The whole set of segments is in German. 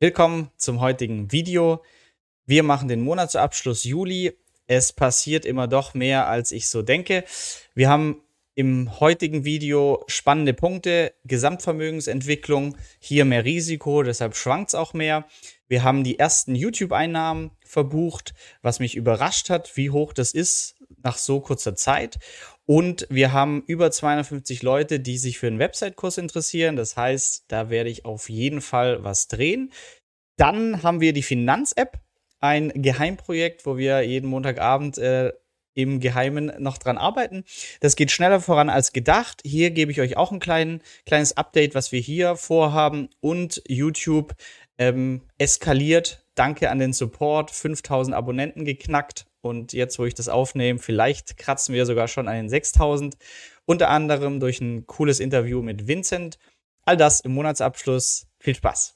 Willkommen zum heutigen Video. Wir machen den Monatsabschluss Juli. Es passiert immer doch mehr, als ich so denke. Wir haben im heutigen Video spannende Punkte, Gesamtvermögensentwicklung, hier mehr Risiko, deshalb schwankt es auch mehr. Wir haben die ersten YouTube-Einnahmen verbucht, was mich überrascht hat, wie hoch das ist nach so kurzer Zeit. Und wir haben über 250 Leute, die sich für einen Website-Kurs interessieren. Das heißt, da werde ich auf jeden Fall was drehen. Dann haben wir die Finanz-App, ein Geheimprojekt, wo wir jeden Montagabend äh, im Geheimen noch dran arbeiten. Das geht schneller voran als gedacht. Hier gebe ich euch auch ein klein, kleines Update, was wir hier vorhaben. Und YouTube ähm, eskaliert. Danke an den Support. 5000 Abonnenten geknackt. Und jetzt, wo ich das aufnehme, vielleicht kratzen wir sogar schon an den 6000. Unter anderem durch ein cooles Interview mit Vincent. All das im Monatsabschluss. Viel Spaß!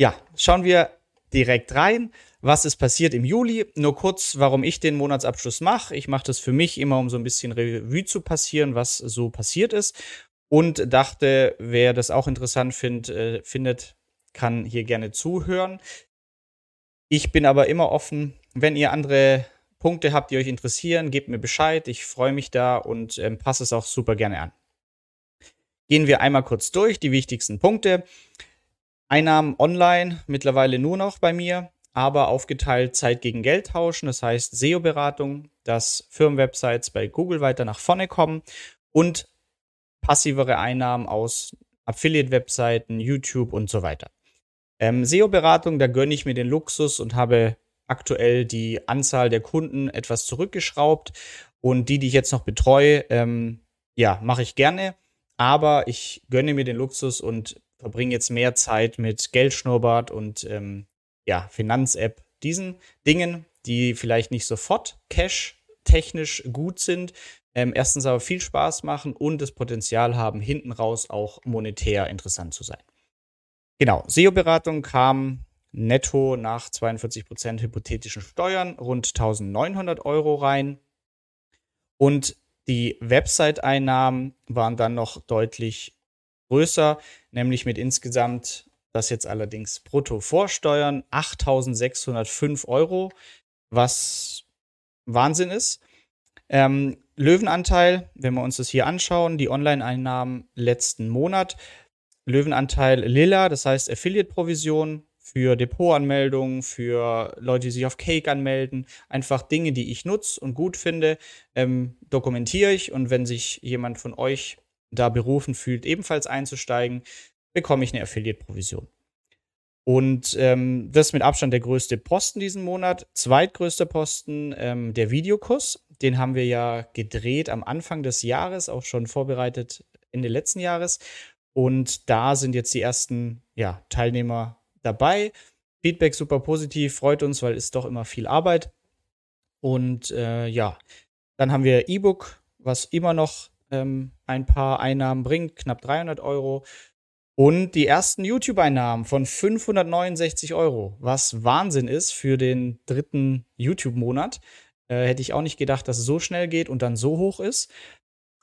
Ja, schauen wir direkt rein. Was ist passiert im Juli? Nur kurz, warum ich den Monatsabschluss mache. Ich mache das für mich immer, um so ein bisschen Revue zu passieren, was so passiert ist und dachte, wer das auch interessant find, äh, findet, kann hier gerne zuhören. Ich bin aber immer offen, wenn ihr andere Punkte habt, die euch interessieren, gebt mir Bescheid. Ich freue mich da und ähm, passe es auch super gerne an. Gehen wir einmal kurz durch die wichtigsten Punkte. Einnahmen online mittlerweile nur noch bei mir, aber aufgeteilt Zeit gegen Geld tauschen. Das heißt SEO-Beratung, dass Firmenwebsites bei Google weiter nach vorne kommen und passivere Einnahmen aus Affiliate-Webseiten, YouTube und so weiter. Ähm, SEO-Beratung, da gönne ich mir den Luxus und habe aktuell die Anzahl der Kunden etwas zurückgeschraubt. Und die, die ich jetzt noch betreue, ähm, ja, mache ich gerne. Aber ich gönne mir den Luxus und verbringe jetzt mehr Zeit mit Geldschnurrbart und ähm, ja, Finanz-App, diesen Dingen, die vielleicht nicht sofort cash-technisch gut sind, ähm, erstens aber viel Spaß machen und das Potenzial haben, hinten raus auch monetär interessant zu sein. Genau, SEO-Beratung kam netto nach 42% hypothetischen Steuern rund 1900 Euro rein. Und die Website-Einnahmen waren dann noch deutlich größer, nämlich mit insgesamt, das jetzt allerdings brutto vorsteuern, 8605 Euro, was Wahnsinn ist. Ähm, Löwenanteil, wenn wir uns das hier anschauen, die Online-Einnahmen letzten Monat. Löwenanteil lila, das heißt Affiliate-Provision für Depotanmeldungen, für Leute, die sich auf Cake anmelden. Einfach Dinge, die ich nutze und gut finde, ähm, dokumentiere ich. Und wenn sich jemand von euch da berufen fühlt, ebenfalls einzusteigen, bekomme ich eine Affiliate-Provision. Und ähm, das ist mit Abstand der größte Posten diesen Monat. Zweitgrößter Posten, ähm, der Videokurs. Den haben wir ja gedreht am Anfang des Jahres, auch schon vorbereitet Ende letzten Jahres. Und da sind jetzt die ersten ja, Teilnehmer dabei. Feedback super positiv, freut uns, weil es doch immer viel Arbeit. Und äh, ja, dann haben wir E-Book, was immer noch ähm, ein paar Einnahmen bringt, knapp 300 Euro. Und die ersten YouTube-Einnahmen von 569 Euro, was Wahnsinn ist für den dritten YouTube-Monat. Äh, hätte ich auch nicht gedacht, dass es so schnell geht und dann so hoch ist.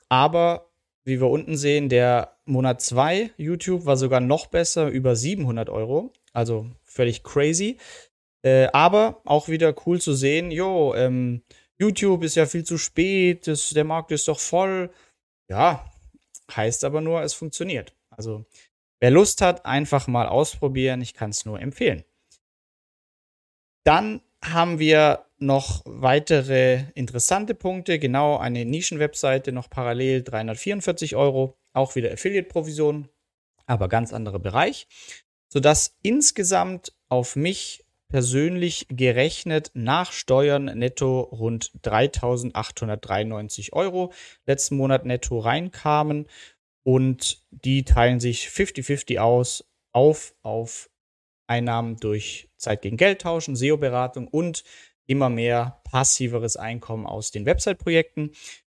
Aber wie wir unten sehen, der Monat 2 YouTube war sogar noch besser, über 700 Euro. Also völlig crazy. Äh, aber auch wieder cool zu sehen, jo, ähm, YouTube ist ja viel zu spät, das, der Markt ist doch voll. Ja, heißt aber nur, es funktioniert. Also Wer Lust hat, einfach mal ausprobieren. Ich kann es nur empfehlen. Dann haben wir noch weitere interessante Punkte. Genau, eine Nischenwebseite noch parallel 344 Euro. Auch wieder Affiliate-Provision, aber ganz anderer Bereich. Sodass insgesamt auf mich persönlich gerechnet nach Steuern netto rund 3.893 Euro letzten Monat netto reinkamen und die teilen sich 50-50 aus auf, auf Einnahmen durch Zeit gegen Geld tauschen, SEO-Beratung und immer mehr passiveres Einkommen aus den Website-Projekten.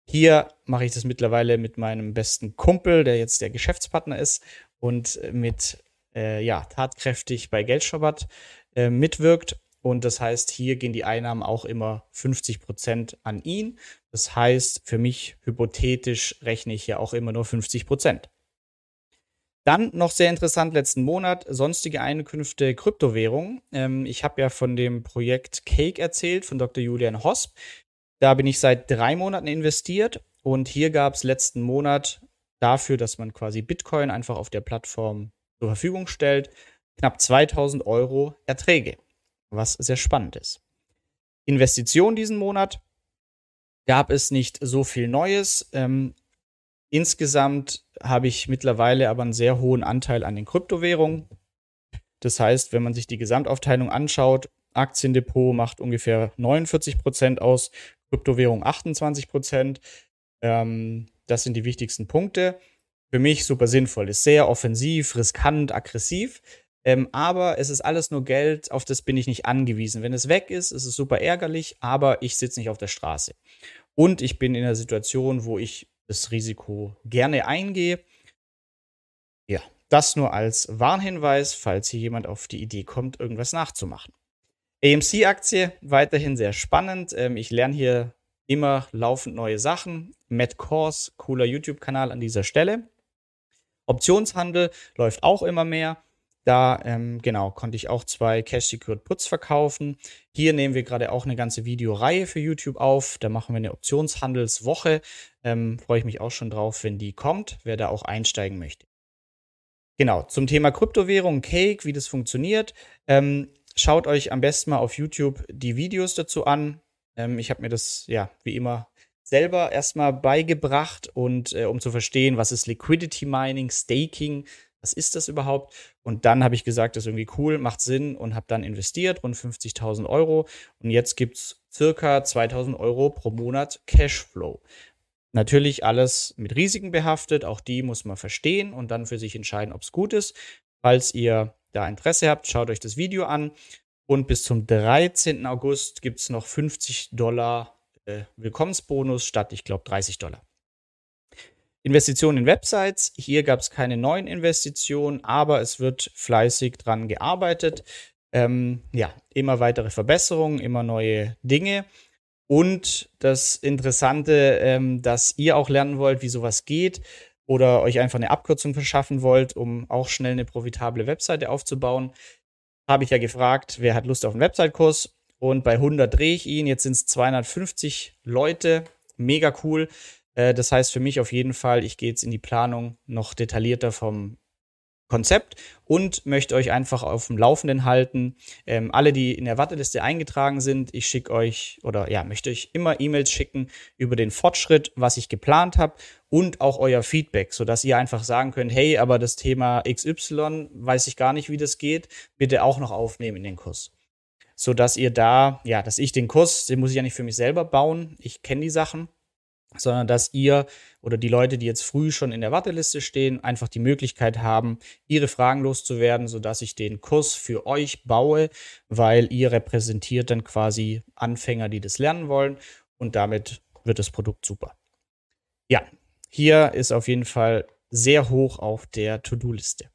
Hier mache ich das mittlerweile mit meinem besten Kumpel, der jetzt der Geschäftspartner ist und mit äh, ja tatkräftig bei Geldschabbat äh, mitwirkt. Und das heißt, hier gehen die Einnahmen auch immer 50 Prozent an ihn. Das heißt, für mich hypothetisch rechne ich ja auch immer nur 50 Prozent. Dann noch sehr interessant, letzten Monat, sonstige Einkünfte Kryptowährung. Ähm, ich habe ja von dem Projekt Cake erzählt, von Dr. Julian Hosp. Da bin ich seit drei Monaten investiert und hier gab es letzten Monat dafür, dass man quasi Bitcoin einfach auf der Plattform zur Verfügung stellt, knapp 2000 Euro Erträge, was sehr spannend ist. Investition diesen Monat gab es nicht so viel Neues. Ähm, insgesamt habe ich mittlerweile aber einen sehr hohen Anteil an den Kryptowährungen. Das heißt, wenn man sich die Gesamtaufteilung anschaut, Aktiendepot macht ungefähr 49 Prozent aus, Kryptowährung 28 Prozent. Ähm, das sind die wichtigsten Punkte. Für mich super sinnvoll. Ist sehr offensiv, riskant, aggressiv. Ähm, aber es ist alles nur Geld, auf das bin ich nicht angewiesen. Wenn es weg ist, ist es super ärgerlich, aber ich sitze nicht auf der Straße. Und ich bin in einer Situation, wo ich das Risiko gerne eingehe. Ja, das nur als Warnhinweis, falls hier jemand auf die Idee kommt, irgendwas nachzumachen. AMC-Aktie, weiterhin sehr spannend. Ähm, ich lerne hier immer laufend neue Sachen. Matt Kors, cooler YouTube-Kanal an dieser Stelle. Optionshandel läuft auch immer mehr. Da, ähm, genau, konnte ich auch zwei Cash-Secured Puts verkaufen. Hier nehmen wir gerade auch eine ganze Videoreihe für YouTube auf. Da machen wir eine Optionshandelswoche. Ähm, Freue ich mich auch schon drauf, wenn die kommt, wer da auch einsteigen möchte. Genau, zum Thema Kryptowährung, Cake, wie das funktioniert. Ähm, schaut euch am besten mal auf YouTube die Videos dazu an. Ähm, ich habe mir das, ja, wie immer selber erstmal beigebracht und äh, um zu verstehen, was ist Liquidity Mining, Staking, was ist das überhaupt? Und dann habe ich gesagt, das ist irgendwie cool, macht Sinn und habe dann investiert, rund 50.000 Euro. Und jetzt gibt es circa 2.000 Euro pro Monat Cashflow. Natürlich alles mit Risiken behaftet, auch die muss man verstehen und dann für sich entscheiden, ob es gut ist. Falls ihr da Interesse habt, schaut euch das Video an. Und bis zum 13. August gibt es noch 50 Dollar äh, Willkommensbonus statt, ich glaube, 30 Dollar. Investitionen in Websites. Hier gab es keine neuen Investitionen, aber es wird fleißig dran gearbeitet. Ähm, ja, immer weitere Verbesserungen, immer neue Dinge. Und das Interessante, ähm, dass ihr auch lernen wollt, wie sowas geht oder euch einfach eine Abkürzung verschaffen wollt, um auch schnell eine profitable Webseite aufzubauen, habe ich ja gefragt, wer hat Lust auf einen Website-Kurs? Und bei 100 drehe ich ihn. Jetzt sind es 250 Leute. Mega cool. Äh, das heißt für mich auf jeden Fall, ich gehe jetzt in die Planung noch detaillierter vom Konzept und möchte euch einfach auf dem Laufenden halten. Ähm, alle, die in der Warteliste eingetragen sind, ich schicke euch oder ja, möchte euch immer E-Mails schicken über den Fortschritt, was ich geplant habe und auch euer Feedback, sodass ihr einfach sagen könnt, hey, aber das Thema XY weiß ich gar nicht, wie das geht, bitte auch noch aufnehmen in den Kurs. Sodass ihr da, ja, dass ich den Kurs, den muss ich ja nicht für mich selber bauen, ich kenne die Sachen, sondern dass ihr oder die Leute, die jetzt früh schon in der Warteliste stehen, einfach die Möglichkeit haben, ihre Fragen loszuwerden, sodass ich den Kurs für euch baue, weil ihr repräsentiert dann quasi Anfänger, die das lernen wollen und damit wird das Produkt super. Ja, hier ist auf jeden Fall sehr hoch auf der To-Do-Liste.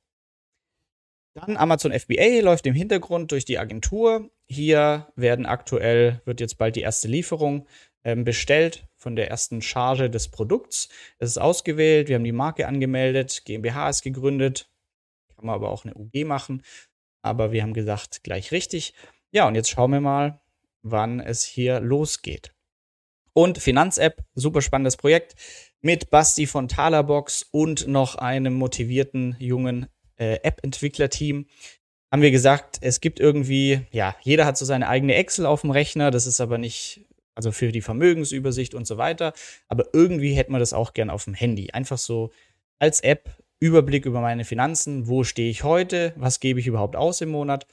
Dann Amazon FBA läuft im Hintergrund durch die Agentur. Hier werden aktuell, wird jetzt bald die erste Lieferung ähm, bestellt von der ersten Charge des Produkts. Es ist ausgewählt, wir haben die Marke angemeldet, GmbH ist gegründet, kann man aber auch eine UG machen, aber wir haben gesagt, gleich richtig. Ja, und jetzt schauen wir mal, wann es hier losgeht. Und Finanz-App, super spannendes Projekt mit Basti von Talerbox und noch einem motivierten jungen äh, App-Entwickler-Team haben wir gesagt, es gibt irgendwie, ja, jeder hat so seine eigene Excel auf dem Rechner, das ist aber nicht also für die Vermögensübersicht und so weiter. Aber irgendwie hätte man das auch gern auf dem Handy. Einfach so als App Überblick über meine Finanzen. Wo stehe ich heute? Was gebe ich überhaupt aus im Monat?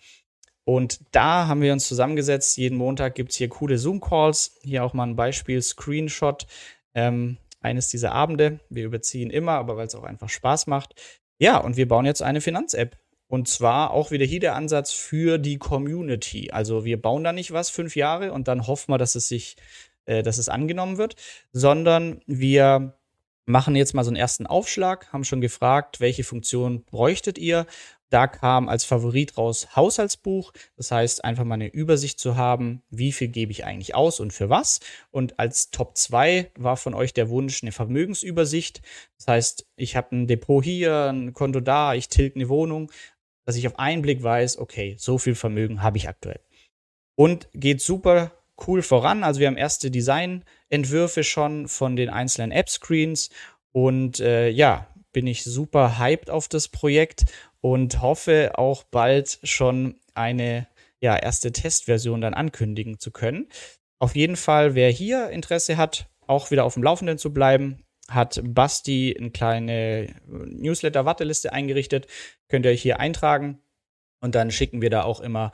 Und da haben wir uns zusammengesetzt. Jeden Montag gibt es hier coole Zoom-Calls. Hier auch mal ein Beispiel, Screenshot ähm, eines dieser Abende. Wir überziehen immer, aber weil es auch einfach Spaß macht. Ja, und wir bauen jetzt eine Finanz-App. Und zwar auch wieder hier der Ansatz für die Community. Also wir bauen da nicht was fünf Jahre und dann hoffen wir, dass es sich, äh, dass es angenommen wird, sondern wir machen jetzt mal so einen ersten Aufschlag, haben schon gefragt, welche Funktion bräuchtet ihr, Da kam als Favorit raus Haushaltsbuch. Das heißt, einfach mal eine Übersicht zu haben, wie viel gebe ich eigentlich aus und für was. Und als Top 2 war von euch der Wunsch eine Vermögensübersicht. Das heißt, ich habe ein Depot hier, ein Konto da, ich tilge eine Wohnung, dass ich auf einen Blick weiß, okay, so viel Vermögen habe ich aktuell. Und geht super cool voran. Also wir haben erste Designentwürfe schon von den einzelnen App-Screens und äh, ja, bin ich super hyped auf das Projekt und hoffe auch bald schon eine ja, erste Testversion dann ankündigen zu können. Auf jeden Fall, wer hier Interesse hat, auch wieder auf dem Laufenden zu bleiben, hat Basti eine kleine Newsletter-Warteliste eingerichtet. Könnt ihr euch hier eintragen und dann schicken wir da auch immer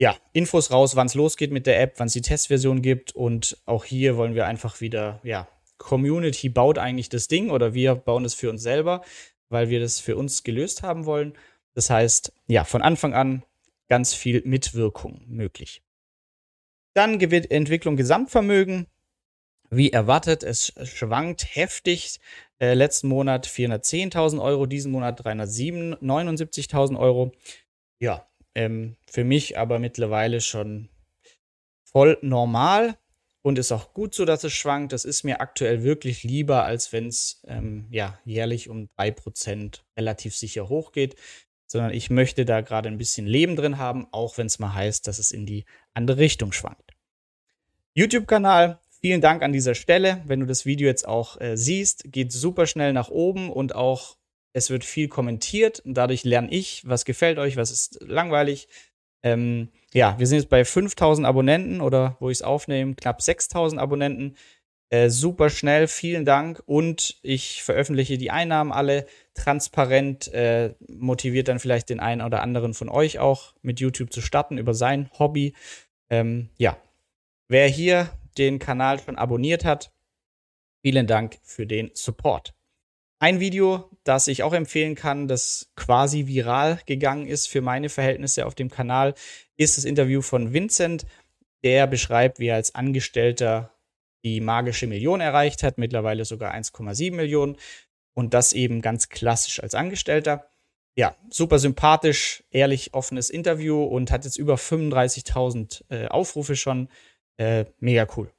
ja, Infos raus, wann es losgeht mit der App, wann es die Testversion gibt. Und auch hier wollen wir einfach wieder, ja, Community baut eigentlich das Ding oder wir bauen es für uns selber, weil wir das für uns gelöst haben wollen. Das heißt, ja, von Anfang an ganz viel Mitwirkung möglich. Dann Entwicklung Gesamtvermögen. Wie erwartet, es schwankt heftig. Äh, letzten Monat 410.000 Euro, diesen Monat 379.000 Euro. Ja, ähm, für mich aber mittlerweile schon voll normal und ist auch gut so, dass es schwankt. Das ist mir aktuell wirklich lieber, als wenn es ähm, ja, jährlich um 3% relativ sicher hochgeht, sondern ich möchte da gerade ein bisschen Leben drin haben, auch wenn es mal heißt, dass es in die andere Richtung schwankt. YouTube-Kanal, vielen Dank an dieser Stelle. Wenn du das Video jetzt auch äh, siehst, geht super schnell nach oben und auch es wird viel kommentiert und dadurch lerne ich, was gefällt euch, was ist langweilig. Ähm, ja, wir sind jetzt bei 5000 Abonnenten oder wo ich es aufnehme, knapp 6000 Abonnenten. Äh, super schnell, vielen Dank. Und ich veröffentliche die Einnahmen alle transparent, äh, motiviert dann vielleicht den einen oder anderen von euch auch mit YouTube zu starten über sein Hobby. Ähm, ja, wer hier den Kanal schon abonniert hat, vielen Dank für den Support. Ein Video, das ich auch empfehlen kann, das quasi viral gegangen ist für meine Verhältnisse auf dem Kanal, ist das Interview von Vincent. Der beschreibt, wie er als Angestellter die magische Million erreicht hat, mittlerweile sogar 1,7 Millionen und das eben ganz klassisch als Angestellter. Ja, super sympathisch, ehrlich, offenes Interview und hat jetzt über 35.000 äh, Aufrufe schon. Äh, mega cool.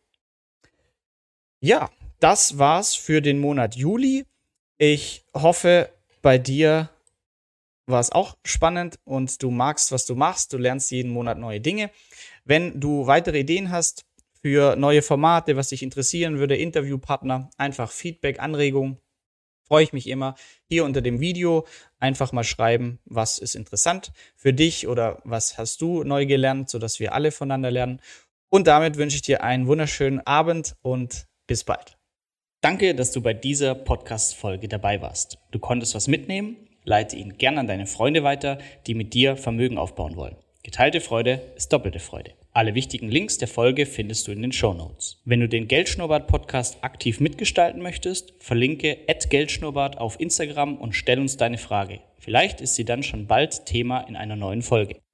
Ja, das war's für den Monat Juli. Ich hoffe, bei dir war es auch spannend und du magst, was du machst. Du lernst jeden Monat neue Dinge. Wenn du weitere Ideen hast für neue Formate, was dich interessieren würde, Interviewpartner, einfach Feedback, Anregungen, freue ich mich immer. Hier unter dem Video einfach mal schreiben, was ist interessant für dich oder was hast du neu gelernt, sodass wir alle voneinander lernen. Und damit wünsche ich dir einen wunderschönen Abend und bis bald. Danke, dass du bei dieser Podcast-Folge dabei warst. Du konntest was mitnehmen? Leite ihn gern an deine Freunde weiter, die mit dir Vermögen aufbauen wollen. Geteilte Freude ist doppelte Freude. Alle wichtigen Links der Folge findest du in den Show Notes. Wenn du den Geldschnurrbart Podcast aktiv mitgestalten möchtest, verlinke @geldschnurrbart auf Instagram und stell uns deine Frage. Vielleicht ist sie dann schon bald Thema in einer neuen Folge.